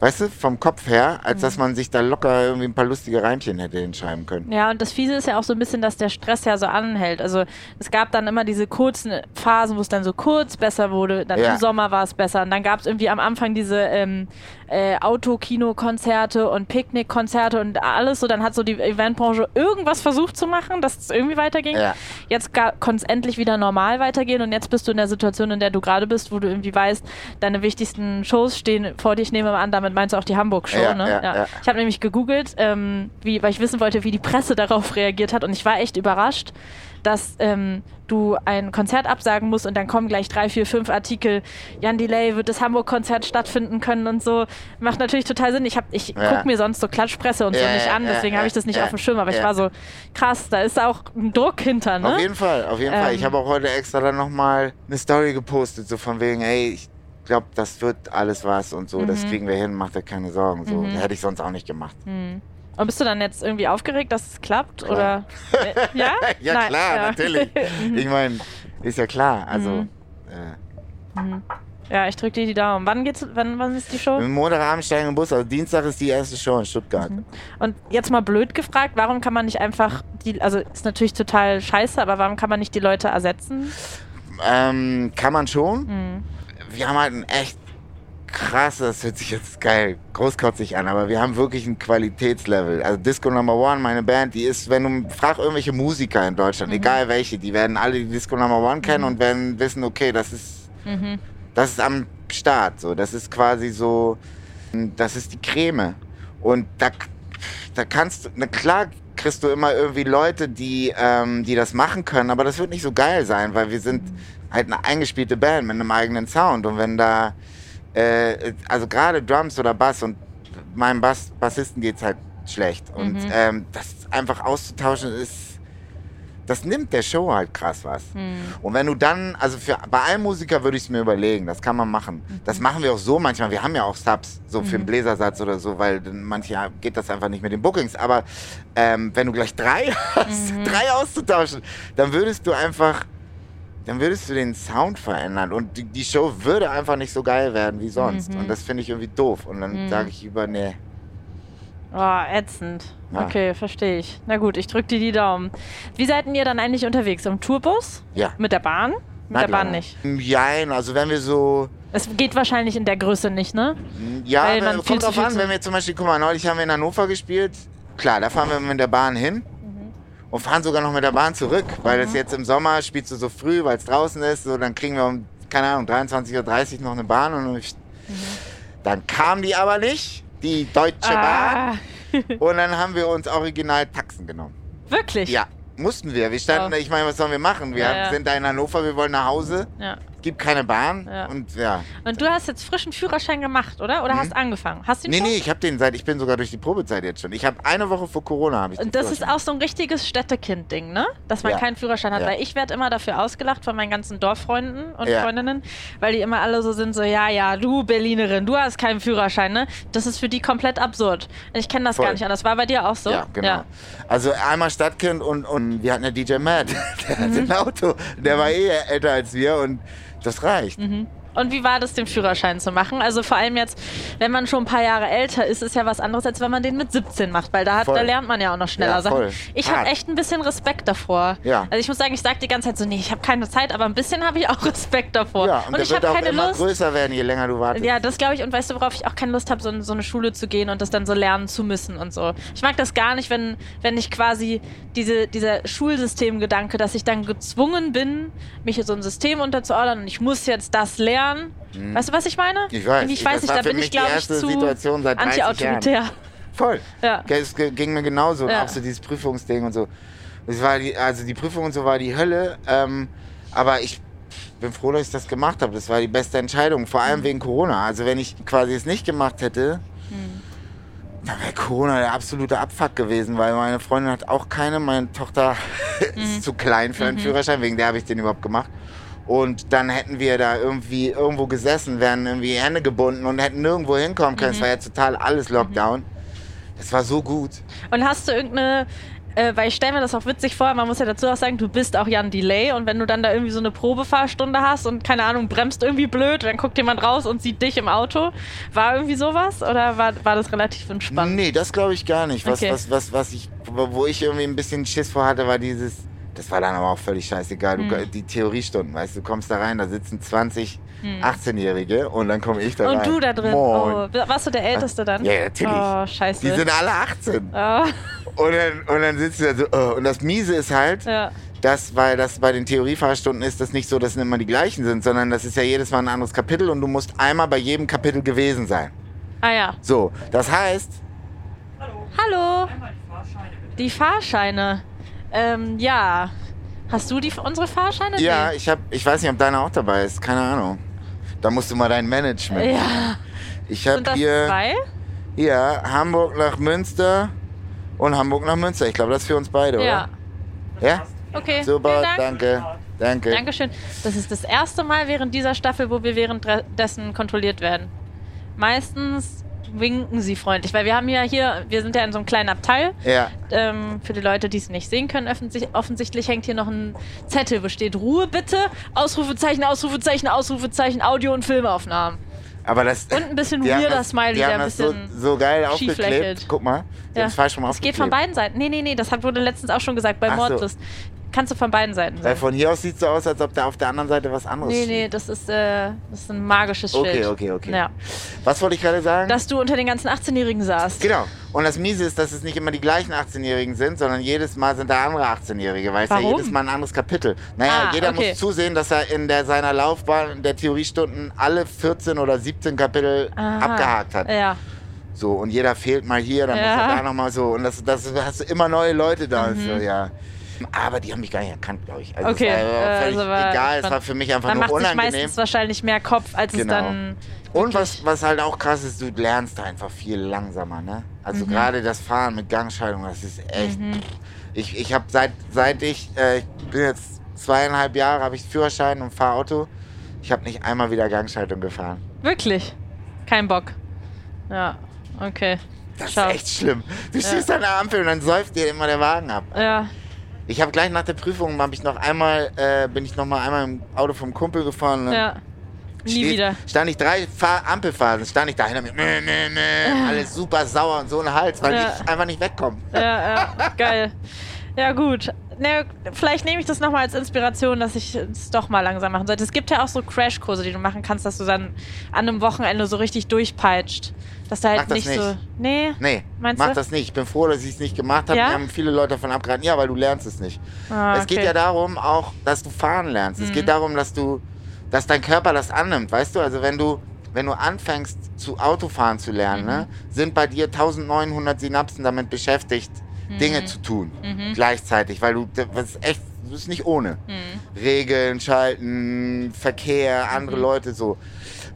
weißt du, vom Kopf her, als dass man sich da locker irgendwie ein paar lustige Reimchen hätte hinschreiben können. Ja, und das Fiese ist ja auch so ein bisschen, dass der Stress ja so anhält. Also es gab dann immer diese kurzen Phasen, wo es dann so kurz besser wurde. Dann Ja. im Sommer war es besser. Und dann gab es irgendwie am Anfang diese ähm, äh, Autokino-Konzerte und Picknick-Konzerte und alles. So, dann hat so die Eventbranche irgendwas versucht zu machen, dass es irgendwie weiterging. Ja. Jetzt konnte es endlich wieder normal weitergehen und jetzt bist du in der Situation, in der du gerade bist, wo du irgendwie weißt, deine wichtigsten Shows stehen vor dir. Ich nehme mal an, damit meinst du auch die Hamburg-Show, Ja, ne? ja, ja. Ich habe nämlich gegoogelt, ähm, wie, weil ich wissen wollte, wie die Presse darauf reagiert hat und ich war echt überrascht, dass ähm, du ein Konzert absagen musst und dann kommen gleich drei, vier, fünf Artikel. Jan Delay wird das Hamburg-Konzert stattfinden können und so. Macht natürlich total Sinn. Ich, hab- ich Ja. gucke mir sonst so Klatschpresse und so Ja, nicht ja, an, deswegen ja, habe ich das nicht auf dem Schirm. Aber ich war so, krass, da ist auch ein Druck hinter, ne? Auf jeden Fall, auf jeden Fall. Ähm. Ich habe auch heute extra dann nochmal eine Story gepostet, so von wegen, ey, ich glaube, das wird alles was und so, Mhm. das kriegen wir hin, macht dir keine Sorgen. So, hätte ich sonst auch nicht gemacht. Und bist du dann jetzt irgendwie aufgeregt, dass es klappt? Klar. Oder? Äh, ja? ja, Nein, klar, ja. natürlich. ich meine, ist ja klar. Also, Mhm. äh, Ja, ich drücke dir die Daumen. Wann geht's, wann, wann ist die Show? Montagabend steigen im Bus, also Dienstag ist die erste Show in Stuttgart. Und jetzt mal blöd gefragt, warum kann man nicht einfach die, also ist natürlich total scheiße, aber warum kann man nicht die Leute ersetzen? Ähm, kann man schon. Hm. Wir haben halt ein echt krasses, das hört sich jetzt geil, großkotzig an, aber wir haben wirklich ein Qualitätslevel. Also Disco Number One, meine Band, die ist, wenn du frag irgendwelche Musiker in Deutschland, egal welche, die werden alle die Disco Number One kennen und werden wissen, okay, das ist, das ist am Start, so, das ist quasi so, das ist die Creme. Und da, da kannst du, na klar kriegst du immer irgendwie Leute, die, ähm, die das machen können, aber das wird nicht so geil sein, weil wir sind halt eine eingespielte Band mit einem eigenen Sound. Und wenn da, äh, also gerade Drums oder Bass und meinem Bass, Bassisten geht's halt schlecht und ähm, das einfach auszutauschen ist, das nimmt der Show halt krass was. Und wenn du dann, also für, bei einem Musiker würde ich es mir überlegen, das kann man machen. Das machen wir auch so manchmal. Wir haben ja auch Subs, so für einen Bläsersatz oder so, weil manchmal geht das einfach nicht mit den Bookings. Aber ähm, wenn du gleich drei hast, drei auszutauschen, dann würdest du einfach, dann würdest du den Sound verändern und die, die Show würde einfach nicht so geil werden wie sonst. Und das finde ich irgendwie doof. Und dann sage ich über, nee. Oh, ätzend. Ja. Okay, verstehe ich. Na gut, ich drücke dir die Daumen. Wie seid denn ihr dann eigentlich unterwegs? Im Tourbus? Ja. Mit der Bahn? Mit der Bahn nicht. Jein, also wenn wir so, Es geht wahrscheinlich in der Größe nicht, ne? Ja, Weil man äh, kommt drauf an, wenn wir zum Beispiel, guck mal, neulich haben wir in Hannover gespielt. Klar, da fahren wir mit der Bahn hin Mhm. Und fahren sogar noch mit der Bahn zurück, weil das jetzt im Sommer spielst du so früh, weil es draußen ist, so dann kriegen wir um, keine Ahnung, 23.30 Uhr noch eine Bahn und ich, Mhm. dann kam die aber nicht, die Deutsche Ah, Bahn, und dann haben wir uns original Taxen genommen. wirklich? Ja, mussten wir. Wir standen, Oh. ich meine, was sollen wir machen? Wir Ja, ja. sind da in Hannover, wir wollen nach Hause, ja. Es gibt keine Bahn Ja. und ja. Und du hast jetzt frischen Führerschein gemacht, oder? Oder hast angefangen? Hast du ihn Mhm. Nee, schon? nee, ich habe den seit, ich bin sogar durch die Probezeit jetzt schon. Ich habe eine Woche vor Corona habe ich den Und das ist auch so ein richtiges Städtekind-Ding, ne? Dass man Ja. keinen Führerschein hat. Ja. Weil ich werde immer dafür ausgelacht von meinen ganzen Dorffreunden und. Freundinnen, weil die immer alle so sind, so, ja, ja, du Berlinerin, du hast keinen Führerschein, ne? Das ist für die komplett absurd. Ich kenne das Voll. gar nicht anders. War bei dir auch so? Ja, genau. Also einmal Stadtkind und, und wir hatten ja DJ Matt, der Mhm. ein Auto, der war eh älter als wir und das reicht. Mhm. Und wie war das, den Führerschein zu machen? Also vor allem jetzt, wenn man schon ein paar Jahre älter ist, ist ja was anderes, als wenn man den mit 17 macht, weil da, hat, da lernt man ja auch noch schneller Ja, Sachen. voll. Ich habe echt ein bisschen Respekt davor. Ja. Also ich muss sagen, ich sage die ganze Zeit so, nee, ich habe keine Zeit, aber ein bisschen habe ich auch Respekt davor. Ja, und, der ich habe keine immer Lust. größer werden, je länger du wartest. Ja, das glaube ich. Und weißt du, worauf ich auch keine Lust habe, so in so eine Schule zu gehen und das dann so lernen zu müssen und so. Ich mag das gar nicht, wenn, wenn ich quasi diese, dieser Schulsystemgedanke, dass ich dann gezwungen bin, mich in so ein System unterzuordnen und ich muss jetzt das lernen. Weißt du, was ich meine? Mhm. Ich weiß. Ich weiß das nicht, war da für bin mich ich, die glaube ich, erste zu Situation seit 30 anti-autoritär. Voll. Ja. Es ging mir genauso. Ja. Auch so dieses Prüfungsding und so. Das war die, also die Prüfung und so war die Hölle. Ähm, aber ich bin froh, dass ich das gemacht habe. Das war die beste Entscheidung. Vor Mhm. allem wegen Corona. Also wenn ich quasi es nicht gemacht hätte, Mhm. dann wäre Corona der absolute Abfuck gewesen, weil meine Freundin hat auch keine. Meine Tochter Mhm. ist zu klein für einen Führerschein, wegen der habe ich den überhaupt gemacht. Und dann hätten wir da irgendwie irgendwo gesessen, wären irgendwie Hände gebunden und hätten nirgendwo hinkommen können. Es war ja total alles Lockdown. Das war so gut. Und hast du irgendeine, äh, weil ich stelle mir das auch witzig vor, man muss ja dazu auch sagen, du bist auch Jan Delay und wenn du dann da irgendwie so eine Probefahrstunde hast und keine Ahnung, bremst irgendwie blöd, dann guckt jemand raus und sieht dich im Auto. War irgendwie sowas oder war, war das relativ entspannt? Nee, das glaube ich gar nicht. Was, Okay. was, was, was ich, wo ich irgendwie ein bisschen Schiss vor hatte, war dieses, das war dann aber auch völlig scheißegal. Hm. Du, die Theoriestunden, weißt du, du kommst da rein, da sitzen 20 18-Jährige und dann komme ich da rein. Hm. Und du da drin. Moin. Oh, warst du der Älteste dann? Ja, natürlich. Oh, scheiße. Die sind alle 18. oh, Und dann, und dann sitzt du da so, oh. und das Miese ist halt, ja. dass, weil das bei den Theoriefahrsstunden ist das nicht so, dass es immer die gleichen sind, sondern das ist ja jedes Mal ein anderes Kapitel und du musst einmal bei jedem Kapitel gewesen sein. Ah ja. So, das heißt, Hallo. Die Fahrscheine. Ähm, ja. Hast du die unsere Fahrscheine? ja, Nee. ich hab, ich weiß nicht, ob deiner auch dabei ist, keine Ahnung. Da musst du mal dein Management. Ja. Ich habe hier, zwei? hier Hamburg nach Münster und Hamburg nach Münster. Ich glaube, das ist für uns beide, Ja. oder? Ja? Okay. Super, Dank. danke. Danke. Dankeschön. Das ist das erste Mal während dieser Staffel, wo wir währenddessen kontrolliert werden. Meistens winken sie freundlich, weil wir haben ja hier, wir sind ja in so einem kleinen Abteil. Ja. Ähm, für die Leute, die es nicht sehen können, offensichtlich, offensichtlich hängt hier noch ein Zettel, wo steht Ruhe bitte, Ausrufezeichen, Ausrufezeichen, Ausrufezeichen, Audio- und Filmaufnahmen. Aber das, Und ein bisschen weirder das, Smiley, der ein das so, bisschen so geil aufgeklebt. lächelt. Guck mal, Ja. es falsch rum Es aufgeklebt. geht von beiden Seiten. Nee, nee, nee, das hat, wurde letztens auch schon gesagt bei Ach so. Kannst du von beiden Seiten Weil sein. von hier aus sieht es so aus, als ob da auf der anderen Seite was anderes Nee, steht. nee, das ist, äh, das ist ein magisches Okay, Schild. okay, okay. Ja. Was wollte ich gerade sagen? Dass du unter den ganzen 18-Jährigen saßt. Genau. Und das Miese ist, dass es nicht immer die gleichen 18-Jährigen sind, sondern jedes Mal sind da andere 18-Jährige, weil es ja jedes Mal ein anderes Kapitel. Naja, Ah, jeder okay. muss zusehen, dass er in der, seiner Laufbahn der Theoriestunden alle 14 oder 17 Kapitel Aha. abgehakt hat. Ja. So, und jeder fehlt mal hier, dann Ja. muss er da nochmal so. Und das, das hast du immer neue Leute da. Mhm. So, ja. Aber die haben mich gar nicht erkannt, glaube ich. Also Okay, Es war äh, also war- egal, es war für mich einfach Dann nur macht sich unangenehm. meistens wahrscheinlich mehr Kopf, als Genau. es dann. Und was, was halt auch krass ist, du lernst einfach viel langsamer, ne? Also Mhm. gerade das Fahren mit Gangschaltung, das ist echt. Ich, ich habe seit, seit ich, äh, ich bin jetzt zweieinhalb Jahre, habe ich Führerschein und fahre Auto. Ich habe nicht einmal wieder Gangschaltung gefahren. Wirklich. Kein Bock. Ja, okay. Das Schau. ist echt schlimm. Du stehst an der Ampel und dann säuft dir immer der Wagen ab. Ja. Ich habe gleich nach der Prüfung habe ich noch einmal, äh, bin ich noch mal einmal im Auto vom Kumpel gefahren. und Ja. Nie steht- wieder. Stand ich drei Fahr Ampelphasen, stand ich dahinter mit, meh, meh, meh, alles super sauer und so ein Hals, weil Ja. ich einfach nicht wegkomme. Ja, ja. Geil. Ja, gut. Ne, vielleicht nehme ich das nochmal als Inspiration, dass ich es doch mal langsam machen sollte. Es gibt ja auch so Crashkurse, die du machen kannst, dass du dann an einem Wochenende so richtig durchpeitscht. Dass du halt Mach das nicht, so. Nee. Nee, Meinst mach du? das nicht. Ich bin froh, dass ich es nicht gemacht habe. Ja? Mir haben viele Leute davon abgeraten. Ja, weil du lernst es nicht. Ah, Es geht okay. ja darum auch, dass du fahren lernst. Es Mhm. geht darum, dass du, dass dein Körper das annimmt, weißt du? Also wenn du, wenn du anfängst zu Autofahren zu lernen, Mhm. ne, sind bei dir 1900 Synapsen damit beschäftigt, Dinge Mhm. zu tun gleichzeitig, weil du das ist echt, das ist nicht ohne. Regeln, schalten, Verkehr, andere Mhm. Leute so.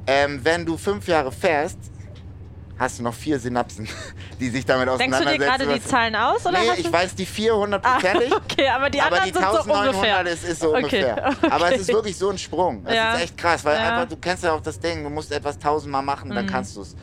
Ähm, wenn du fünf Jahre fährst, hast du noch vier Synapsen, die sich damit Denkst du dir auseinandersetzen. gerade die Zahlen aus? Oder Nee, ich weiß die 400 Ah, prozentig. okay, aber die aber anderen die sind so 1900 ungefähr. ist, ist so Okay, ungefähr. okay. Aber es ist wirklich so ein Sprung. Das Ja. ist echt krass, weil Ja. einfach, du kennst ja auch das Ding, du musst etwas tausendmal machen, dann Mhm. kannst du es.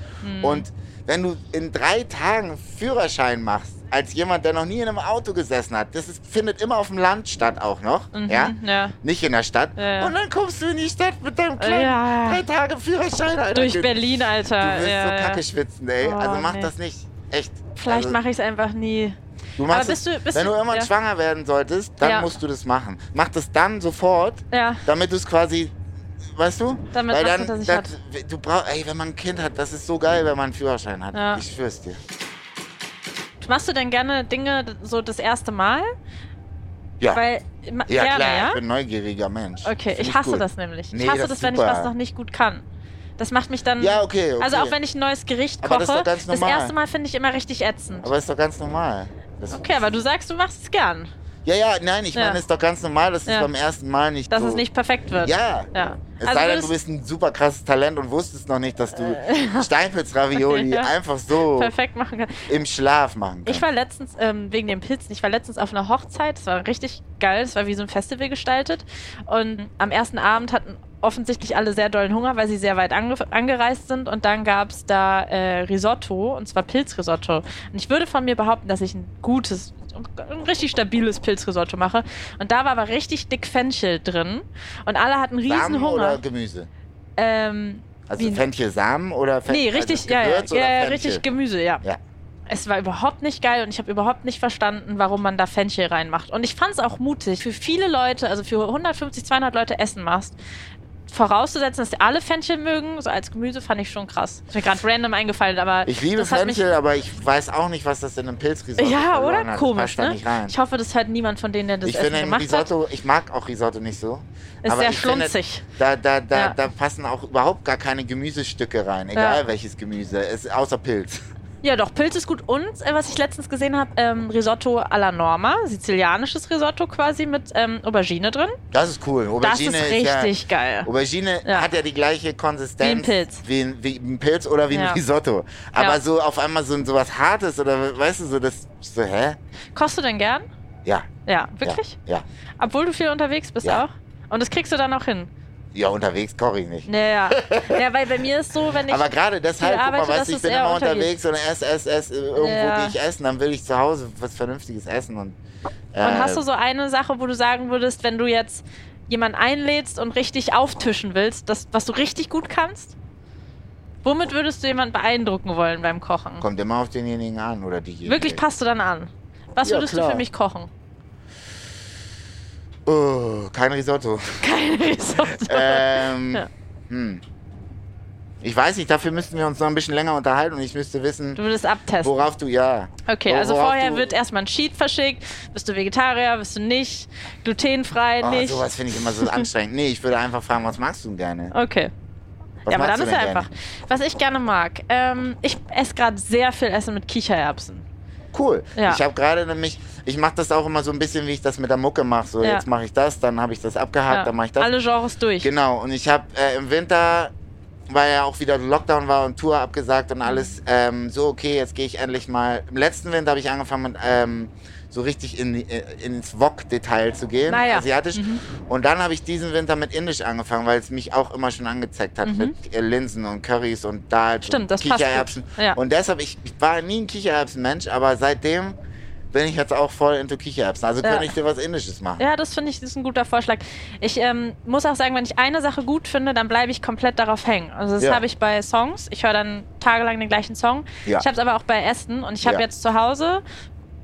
Und wenn du in drei Tagen Führerschein machst, als jemand, der noch nie in einem Auto gesessen hat, das ist, findet immer auf dem Land statt auch noch, Mhm, ja? ja. Nicht in der Stadt. Ja. Und dann kommst du in die Stadt mit deinem kleinen Ja. drei Tage Führerschein, Alter. Durch du, Berlin, Alter. Du willst ja, so kacke schwitzen, ey. Oh, also mach nee. das nicht. Echt. Vielleicht also, mache ich es einfach nie. Du machst Aber bist es, du- bist wenn du- irgendwann schwanger werden solltest, dann musst du das machen. Mach das dann sofort, Ja. damit du es quasi, weißt du? Damit Weil dann, das, du brauchst, ey, wenn man ein Kind hat, das ist so geil, wenn man einen Führerschein hat. Ja. Ich schwör's dir. Machst du denn gerne Dinge so das erste Mal? Ja, Weil ja gerne, klar, ja? ich bin neugieriger Mensch. Okay, Find ich hasse gut. das nämlich. Nee, ich hasse das das, wenn ich was noch nicht gut kann. Das macht mich dann. Ja, okay, okay. Also auch wenn ich ein neues Gericht Aber koche, das ist doch ganz das normal. erste Mal finde ich immer richtig ätzend. Aber ist doch ganz normal. Das, Okay, aber du sagst, du machst es gern, Ja, ja, nein, ich Ja. meine, ist doch ganz normal, dass es Ja. beim ersten Mal nicht dass so, es nicht perfekt wird. Ja. ja. Es Also sei denn, du bist ein super krasses Talent und wusstest noch nicht, dass du Steinpilz-Ravioli Ja. einfach so perfekt machen kann. im Schlaf machen kannst. Ich war letztens, ähm, wegen den Pilzen, ich war letztens auf einer Hochzeit, es war richtig geil, es war wie so ein Festival gestaltet. Und am ersten Abend hatten offensichtlich alle sehr dollen Hunger, weil sie sehr weit ange angereist sind. Und dann gab es da äh, Risotto, und zwar Pilzrisotto. Und ich würde von mir behaupten, dass ich ein gutes, ein richtig stabiles Pilzrisotto mache. Und da war aber richtig dick Fenchel drin. Und alle hatten riesen Samen oder Hunger. Gemüse? Ähm, Also Fenchelsamen oder Fen nee, also richtig, ja, ja, Gewürz oder ja, ja, Fenchel? richtig Gemüse, ja. Ja. Es war überhaupt nicht geil und ich habe überhaupt nicht verstanden, warum man da Fenchel reinmacht. Und ich fand es auch mutig, für viele Leute, also für 150, 200 Leute Essen machst, vorauszusetzen, dass die alle Fenchel mögen, so als Gemüse, fand ich schon krass. Ist mir gerade random eingefallen, aber Ich liebe hat Fenchel, aber ich weiß auch nicht, was das in einem Pilzrisotto Ja, verloren oder? hat. Komisch, ne? Ich hoffe, das hört niemand von denen, der das ich Essen finde gemacht Risotto, ich mag auch Risotto nicht so. Ist aber sehr ich finde, schlunzig. Da, da, da, Ja. da passen auch überhaupt gar keine Gemüsestücke rein, egal Ja. welches Gemüse, es, außer Pilz. Ja, doch, Pilz ist gut. Und, äh, was ich letztens gesehen habe, ähm, Risotto alla Norma, sizilianisches Risotto quasi mit ähm, Aubergine drin. Das ist cool. Das Aubergine ist richtig geil. ja, Aubergine Ja. hat ja die gleiche Konsistenz Wie ein Pilz. wie ein, wie ein Pilz oder wie Ja. ein Risotto. Aber so auf einmal so, so was Hartes oder weißt du so das so hä? Kochst du denn gern? Ja. Ja, wirklich? Ja. Obwohl du viel unterwegs bist auch? Und das kriegst du dann auch hin? Ja, unterwegs koche ich nicht. Naja. ja, weil bei mir ist so, wenn ich. Aber gerade deshalb, guck arbeite, mal, weißt du, ich bin immer unterwegs und ess, ess, ess, äh, irgendwo Ja. gehe ich essen, dann will ich zu Hause was Vernünftiges essen und. Äh, und hast du so eine Sache, wo du sagen würdest, wenn du jetzt jemanden einlädst und richtig auftischen willst, das, was du richtig gut kannst? Womit würdest du jemanden beeindrucken wollen beim Kochen? Kommt immer auf denjenigen an oder diejenige. Wirklich passt du dann an. Was Ja, würdest du klar. für mich kochen? Oh, kein Risotto. Kein Risotto. ähm, Ja. hm. Ich weiß nicht, dafür müssten wir uns noch ein bisschen länger unterhalten und ich müsste wissen, Du würdest abtesten. worauf du ja. Okay, also vorher wird erstmal ein Sheet verschickt. Bist du Vegetarier, bist du nicht? Glutenfrei, Oh, nicht? sowas finde ich immer so anstrengend. Nee, ich würde einfach fragen, was magst du gerne? Okay. Was ja, aber dann ist ja einfach. Was ich gerne mag. Ähm, ich esse gerade sehr viel Essen mit Kichererbsen. Cool. Ja. Ich habe gerade nämlich, ich mache das auch immer so ein bisschen, wie ich das mit der Mucke mache. So, Ja. jetzt mache ich das, dann habe ich das abgehakt, Ja. dann mache ich das. Alle Genres durch. Genau, und ich habe äh, im Winter, weil ja auch wieder Lockdown war und Tour abgesagt und alles, ähm, so okay, jetzt gehe ich endlich mal. Im letzten Winter habe ich angefangen mit ähm, so richtig in, äh, ins Wok-Detail zu gehen, Naja. asiatisch. Und dann habe ich diesen Winter mit Indisch angefangen, weil es mich auch immer schon angezeigt hat mit äh, Linsen und Currys und da Mhm. Stimmt, das passt gut. Kichererbsen. Ja. Und deshalb, ich, ich war nie ein Kichererbsenmensch, aber seitdem bin ich jetzt auch voll into Kichererbsen. Also Ja. könnte ich dir was Indisches machen. Ja, das finde ich das ist ein guter Vorschlag. Ich ähm, muss auch sagen, wenn ich eine Sache gut finde, dann bleibe ich komplett darauf hängen. Also das Ja. habe ich bei Songs. Ich höre dann tagelang den gleichen Song. Ja. Ich habe es aber auch bei Essen und ich habe jetzt zu Hause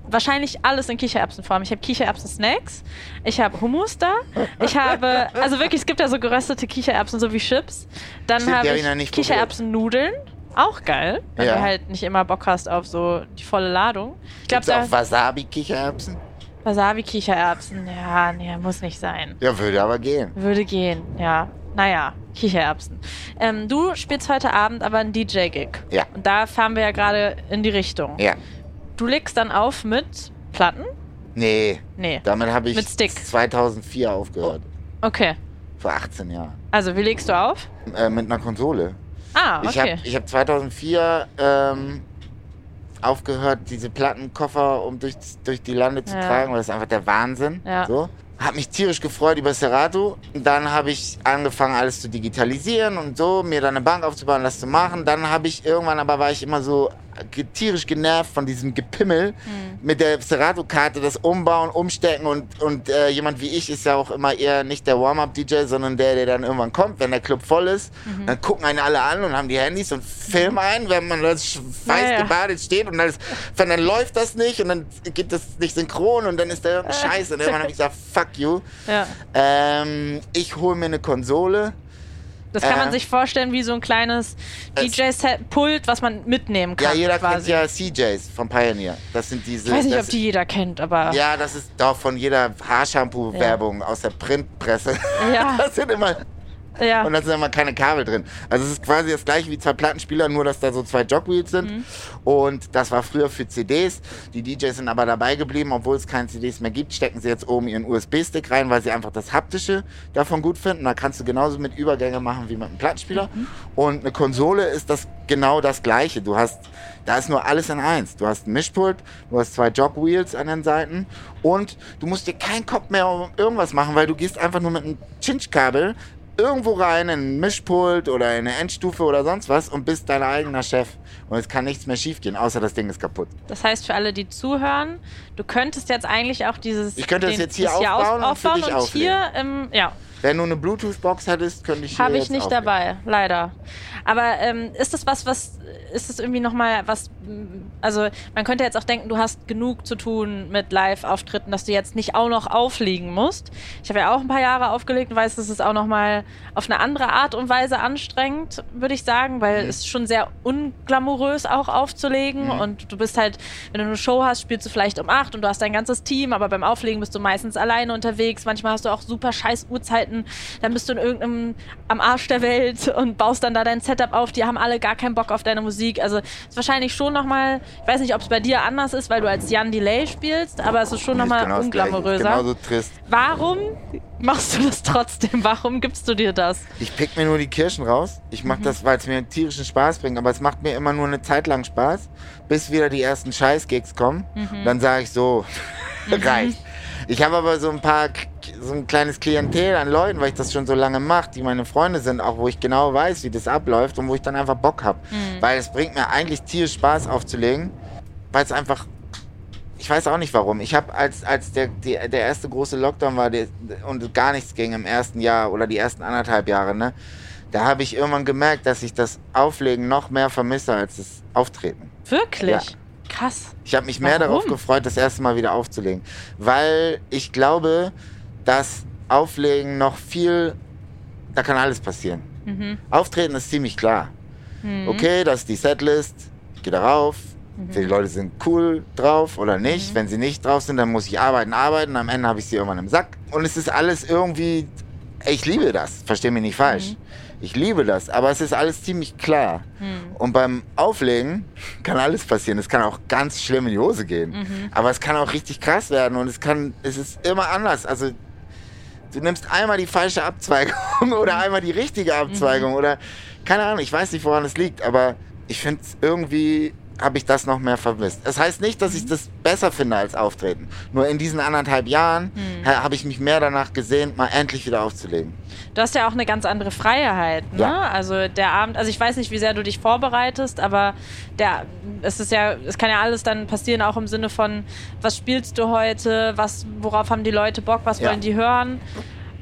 wahrscheinlich alles in Kichererbsenform. Ich habe Kichererbsen-Snacks, ich habe Hummus da, ich habe, also wirklich, es gibt ja so geröstete Kichererbsen, so wie Chips. Dann habe hab ich, ich. Kichererbsen-Nudeln. Auch geil, wenn Ja. du halt nicht immer Bock hast auf so die volle Ladung. Ich glaube, auch Wasabi-Kichererbsen? Wasabi-Kichererbsen, ja, nee, muss nicht sein. Ja, würde aber gehen. Würde gehen, ja. Naja, Kichererbsen. Ähm, du spielst heute Abend aber einen DJ-Gig. Ja. Und da fahren wir ja gerade in die Richtung. Ja. Du legst dann auf mit Platten? Nee, Nee. damit habe ich Mit Stick. 2004 aufgehört. Okay. Vor 18 Jahren. Also, wie legst du auf? Äh, mit einer Konsole. Ah, Ich okay. habe ich hab 2004 ähm, aufgehört, diese Plattenkoffer um durch, durch die Lande zu Ja. tragen, weil das ist einfach der Wahnsinn. Ja. So. Hab mich tierisch gefreut über Serato. Dann habe ich angefangen, alles zu digitalisieren und so, mir dann eine Bank aufzubauen, das zu machen. Dann habe ich irgendwann, aber war ich immer so tierisch genervt von diesem Gepimmel Hm. mit der Serato-Karte, das Umbauen, Umstecken und, und äh, jemand wie ich ist ja auch immer eher nicht der Warm-Up-DJ, sondern der, der dann irgendwann kommt, wenn der Club voll ist. Mhm. Dann gucken einen alle an und haben die Handys und filmen einen, wenn man da sch- weiß Ja, ja. gebadet steht und dann, ist, wenn dann läuft das nicht und dann geht das nicht synchron und dann ist da irgendein Scheiß und irgendwann habe ich gesagt, fuck you. ja. Ähm, ich hole mir eine Konsole. Das kann man Äh. sich vorstellen wie so ein kleines Es- DJ-Pult, was man mitnehmen kann. Ja, jeder quasi. kennt ja CJs von Pioneer. Das sind diese. Ich weiß nicht, ob die jeder kennt, aber. Ja, das ist doch von jeder Haarshampoo-Werbung aus der Printpresse. Ja. Das sind immer Ja. und da sind immer keine Kabel drin. Also es ist quasi das gleiche wie zwei Plattenspieler, nur dass da so zwei Jogwheels sind. Mhm. Und das war früher für CDs. Die DJs sind aber dabei geblieben, obwohl es keine CDs mehr gibt, stecken sie jetzt oben ihren USB-Stick rein, weil sie einfach das Haptische davon gut finden. Da kannst du genauso mit Übergänge machen wie mit einem Plattenspieler. Mhm. Und eine Konsole ist das genau das gleiche. Du hast, da ist nur alles in eins. Du hast ein Mischpult, du hast zwei Jogwheels an den Seiten und du musst dir keinen Kopf mehr um irgendwas machen, weil du gehst einfach nur mit einem Cinch-Kabel irgendwo rein in ein Mischpult oder in eine Endstufe oder sonst was und bist dein eigener Chef. Und es kann nichts mehr schiefgehen, außer das Ding ist kaputt. Das heißt, für alle, die zuhören, du könntest jetzt eigentlich auch dieses. Ich könnte das jetzt hier das aufbauen und für aufbauen dich und hier, ähm, ja, Wenn du eine Bluetooth-Box hättest, könnte ich hier habe ich nicht auflegen. dabei, leider. Aber ähm, ist das was, was ist das irgendwie nochmal was? Also man könnte jetzt auch denken, du hast genug zu tun mit Live-Auftritten, dass du jetzt nicht auch noch auflegen musst. Ich habe ja auch ein paar Jahre aufgelegt und weiß, das ist auch nochmal auf eine andere Art und Weise anstrengend, würde ich sagen, weil Mhm. es ist schon sehr unglamourös auch aufzulegen Mhm. und du bist halt, wenn du eine Show hast, spielst du vielleicht um acht und du hast dein ganzes Team, aber beim Auflegen bist du meistens alleine unterwegs. Manchmal hast du auch super scheiß Uhrzeiten, dann bist du in irgendeinem am Arsch der Welt und baust dann da dein Setup auf. Die haben alle gar keinen Bock auf deine Musik. Also es ist wahrscheinlich schon nochmal, ich weiß nicht, ob es bei dir anders ist, weil du als Jan Delay spielst, aber es ist schon nochmal genau unglamouröser. Genauso trist. Warum machst du das trotzdem? Warum gibst du dir das? Ich pick mir nur die Kirschen raus. Ich Mhm. mache das, weil es mir tierischen Spaß bringt. Aber es macht mir immer nur eine Zeit lang Spaß, bis wieder die ersten Scheiß-Gigs kommen. Mhm. Dann sage ich so, reicht. Ich habe aber so ein paar, so ein kleines Klientel an Leuten, weil ich das schon so lange mache, die meine Freunde sind, auch wo ich genau weiß, wie das abläuft und wo ich dann einfach Bock habe. Mhm. Weil es bringt mir eigentlich tierisch Spaß aufzulegen, weil es einfach ich weiß auch nicht warum. Ich habe, als, als der, die, der erste große Lockdown war der, und gar nichts ging im ersten Jahr oder die ersten anderthalb Jahre, ne, da habe ich irgendwann gemerkt, dass ich das Auflegen noch mehr vermisse als das Auftreten. Wirklich? Ja. Krass. Ich habe mich mehr Warum? darauf gefreut, das erste Mal wieder aufzulegen. Weil ich glaube, dass Auflegen noch viel, da kann alles passieren. Mhm. Auftreten ist ziemlich klar. Okay, das ist die Setlist, ich gehe darauf. Mhm. Die Leute sind cool drauf oder nicht. Wenn sie nicht drauf sind, dann muss ich arbeiten, arbeiten. Am Ende habe ich sie irgendwann im Sack. Und es ist alles irgendwie. Ich liebe das, versteh mich nicht falsch. Mhm. Ich liebe das, aber es ist alles ziemlich klar. Und beim Auflegen kann alles passieren. Es kann auch ganz schlimm in die Hose gehen. Mhm. Aber es kann auch richtig krass werden und es kann, es ist immer anders. Also du nimmst einmal die falsche Abzweigung oder einmal die richtige Abzweigung oder keine Ahnung, ich weiß nicht, woran es liegt, aber ich finde irgendwie habe ich das noch mehr vermisst. Das heißt nicht, dass ich das besser finde als Auftreten. Nur in diesen anderthalb Jahren ha- habe ich mich mehr danach gesehnt, mal endlich wieder aufzulegen. Du hast ja auch eine ganz andere Freiheit, ne? Ja. Also der Abend, also ich weiß nicht, wie sehr du dich vorbereitest, aber der, es ist ja, es kann ja alles dann passieren, auch im Sinne von, was spielst du heute, was, worauf haben die Leute Bock, was Ja. wollen die hören?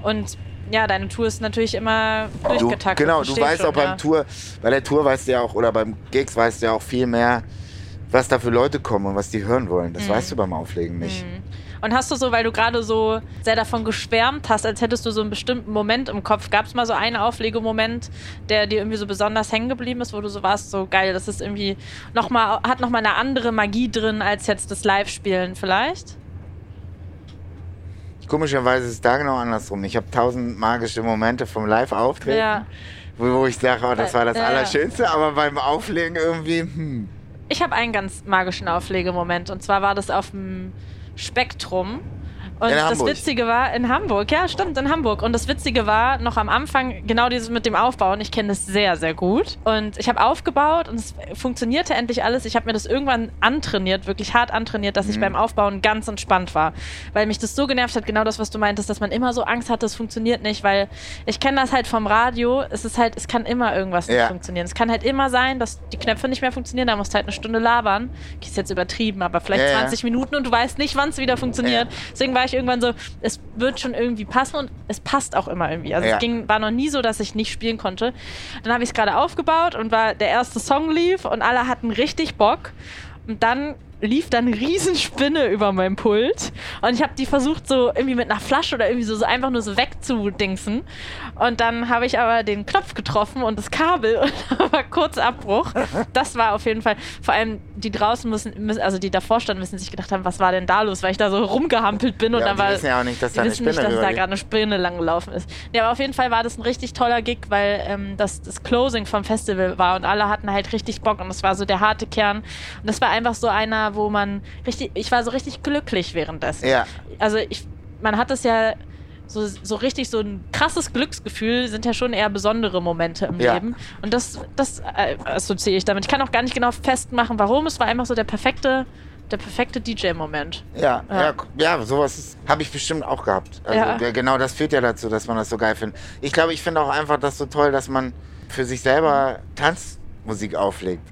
Und ja, deine Tour ist natürlich immer Du, durchgetaktet. genau, du weißt schon, auch beim ja. Tour, bei der Tour weißt du ja auch, oder beim Gigs weißt du ja auch viel mehr, was da für Leute kommen und was die hören wollen. Mhm. Das weißt du beim Auflegen nicht. Und hast du so, weil du gerade so sehr davon geschwärmt hast, als hättest du so einen bestimmten Moment im Kopf, gab es mal so einen Auflegemoment, der dir irgendwie so besonders hängen geblieben ist, wo du so warst, so geil, das ist irgendwie noch mal, hat nochmal eine andere Magie drin als jetzt das Live-Spielen vielleicht? Komischerweise ist es da genau andersrum. Ich habe tausend magische Momente vom Live-Auftreten, Ja. wo, ich sage, oh, das war das ja. Allerschönste, aber beim Auflegen irgendwie, hm. Ich habe einen ganz magischen Auflegemoment und zwar war das auf dem Spektrum. Und In das Hamburg. Witzige war, in Hamburg, ja, stimmt, in Hamburg. Und das Witzige war, noch am Anfang, genau dieses mit dem Aufbauen, ich kenne das sehr, sehr gut. Und ich habe aufgebaut und es funktionierte endlich alles. Ich habe mir das irgendwann antrainiert, wirklich hart antrainiert, dass ich Mhm. beim Aufbauen ganz entspannt war. Weil mich das so genervt hat, genau das, was du meintest, dass man immer so Angst hat, das funktioniert nicht. Weil ich kenne das halt vom Radio, es ist halt, es kann immer irgendwas nicht Ja. funktionieren. Es kann halt immer sein, dass die Knöpfe nicht mehr funktionieren, da musst du halt eine Stunde labern. Ist jetzt übertrieben, aber vielleicht Ja, ja. 20 Minuten und du weißt nicht, wann es wieder funktioniert. Deswegen war ich irgendwann so, es wird schon irgendwie passen und es passt auch immer irgendwie. Also Ja. es ging, war noch nie so, dass ich nicht spielen konnte. Dann habe ich es gerade aufgebaut und war der erste Song lief und alle hatten richtig Bock. Und dann lief dann eine Riesenspinne über mein Pult und ich habe die versucht so irgendwie mit einer Flasche oder irgendwie so, so einfach nur so wegzudingsen und dann habe ich aber den Knopf getroffen und das Kabel und da war kurz Abbruch. Das war auf jeden Fall, vor allem die draußen müssen, müssen also die davor standen, müssen sich gedacht haben, was war denn da los, weil ich da so rumgehampelt bin und Ja, dann und die war wissen ja auch nicht, dass da die eine nicht, dass da gerade eine Spinne lang gelaufen ist. Ja, aber auf jeden Fall war das ein richtig toller Gig, weil ähm, das, das Closing vom Festival war und alle hatten halt richtig Bock und das war so der harte Kern. Und das war einfach so einer, wo man richtig, ich war so richtig glücklich währenddessen. Ja. Also ich, man hat es ja so, so richtig so ein krasses Glücksgefühl sind ja schon eher besondere Momente im Ja. Leben. Und das, das äh, assoziiere ich damit. Ich kann auch gar nicht genau festmachen, warum. Es war einfach so der perfekte, der perfekte DJ-Moment. Ja, Ja. ja, ja, sowas habe ich bestimmt auch gehabt. Also Ja. ja, genau das führt ja dazu, dass man das so geil findet. Ich glaube, ich finde auch einfach das so toll, dass man für sich selber Tanzmusik auflegt.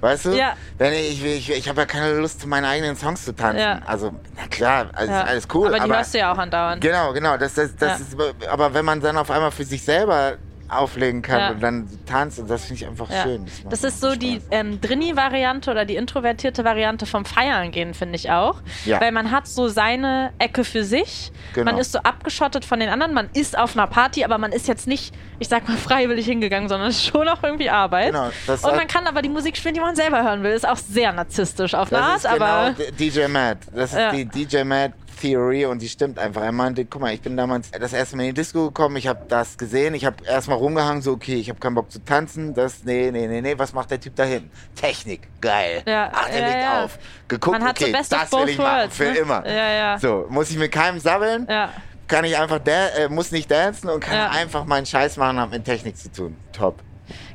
Weißt du? Mhm. Ja. Wenn ich, ich, ich habe ja keine Lust, zu meinen eigenen Songs zu tanzen. Ja. Also, na klar, also Ja. ist alles cool. aber die aber hörst du ja auch andauernd. Genau, genau. Das, das, das ist, aber wenn man dann auf einmal für sich selber auflegen kann Ja. und dann tanzt, und das finde ich einfach Ja. schön. macht Das ist so Spaß. die ähm, Drini-Variante oder die introvertierte Variante vom Feiern gehen, finde ich auch. Ja. Weil man hat so seine Ecke für sich. Genau. Man ist so abgeschottet von den anderen. Man ist auf einer Party, aber man ist jetzt nicht, ich sag mal, freiwillig hingegangen, sondern ist schon auch irgendwie Arbeit. Genau, das Und man kann aber die Musik spielen, die man selber hören will. Ist auch sehr narzisstisch auf eine Das Art, aber. genau D- DJ Matt. Das ist die DJ Matt Theory und die stimmt einfach. Er meinte, guck mal, ich bin damals das erste Mal in die Disco gekommen, ich habe das gesehen, ich habe erstmal rumgehangen, so okay, ich habe keinen Bock zu tanzen, das, nee, nee, nee, nee, was macht der Typ da hinten? Technik, geil. Ja, Ach, der ja, legt ja. auf. Geguckt, Man hat so okay, of das will ich machen, worlds, für ne? immer. Ja, ja. So, muss ich mit keinem sabbeln, Ja. kann ich einfach, äh, muss nicht dancen und kann einfach meinen Scheiß machen, hat mit Technik zu tun. Top.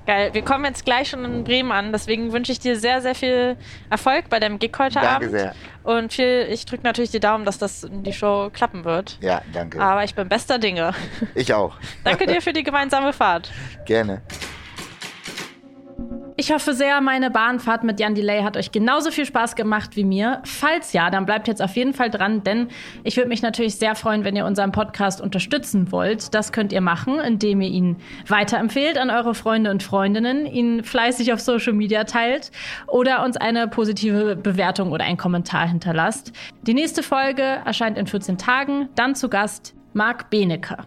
Geil. Wir kommen jetzt gleich schon in Bremen an. Deswegen wünsche ich dir sehr, sehr viel Erfolg bei deinem Gig heute Danke Abend. sehr. Und viel, ich drücke natürlich die Daumen, dass das in die Show klappen wird. Ja, danke. Aber ich bin bester Dinge. Ich auch. Danke dir für die gemeinsame Fahrt. Gerne. Ich hoffe sehr, meine Bahnfahrt mit Jan Delay hat euch genauso viel Spaß gemacht wie mir. Falls ja, dann bleibt jetzt auf jeden Fall dran, denn ich würde mich natürlich sehr freuen, wenn ihr unseren Podcast unterstützen wollt. Das könnt ihr machen, indem ihr ihn weiterempfehlt an eure Freunde und Freundinnen, ihn fleißig auf Social Media teilt oder uns eine positive Bewertung oder einen Kommentar hinterlasst. Die nächste Folge erscheint in 14 Tagen. Dann zu Gast Marc Benecke.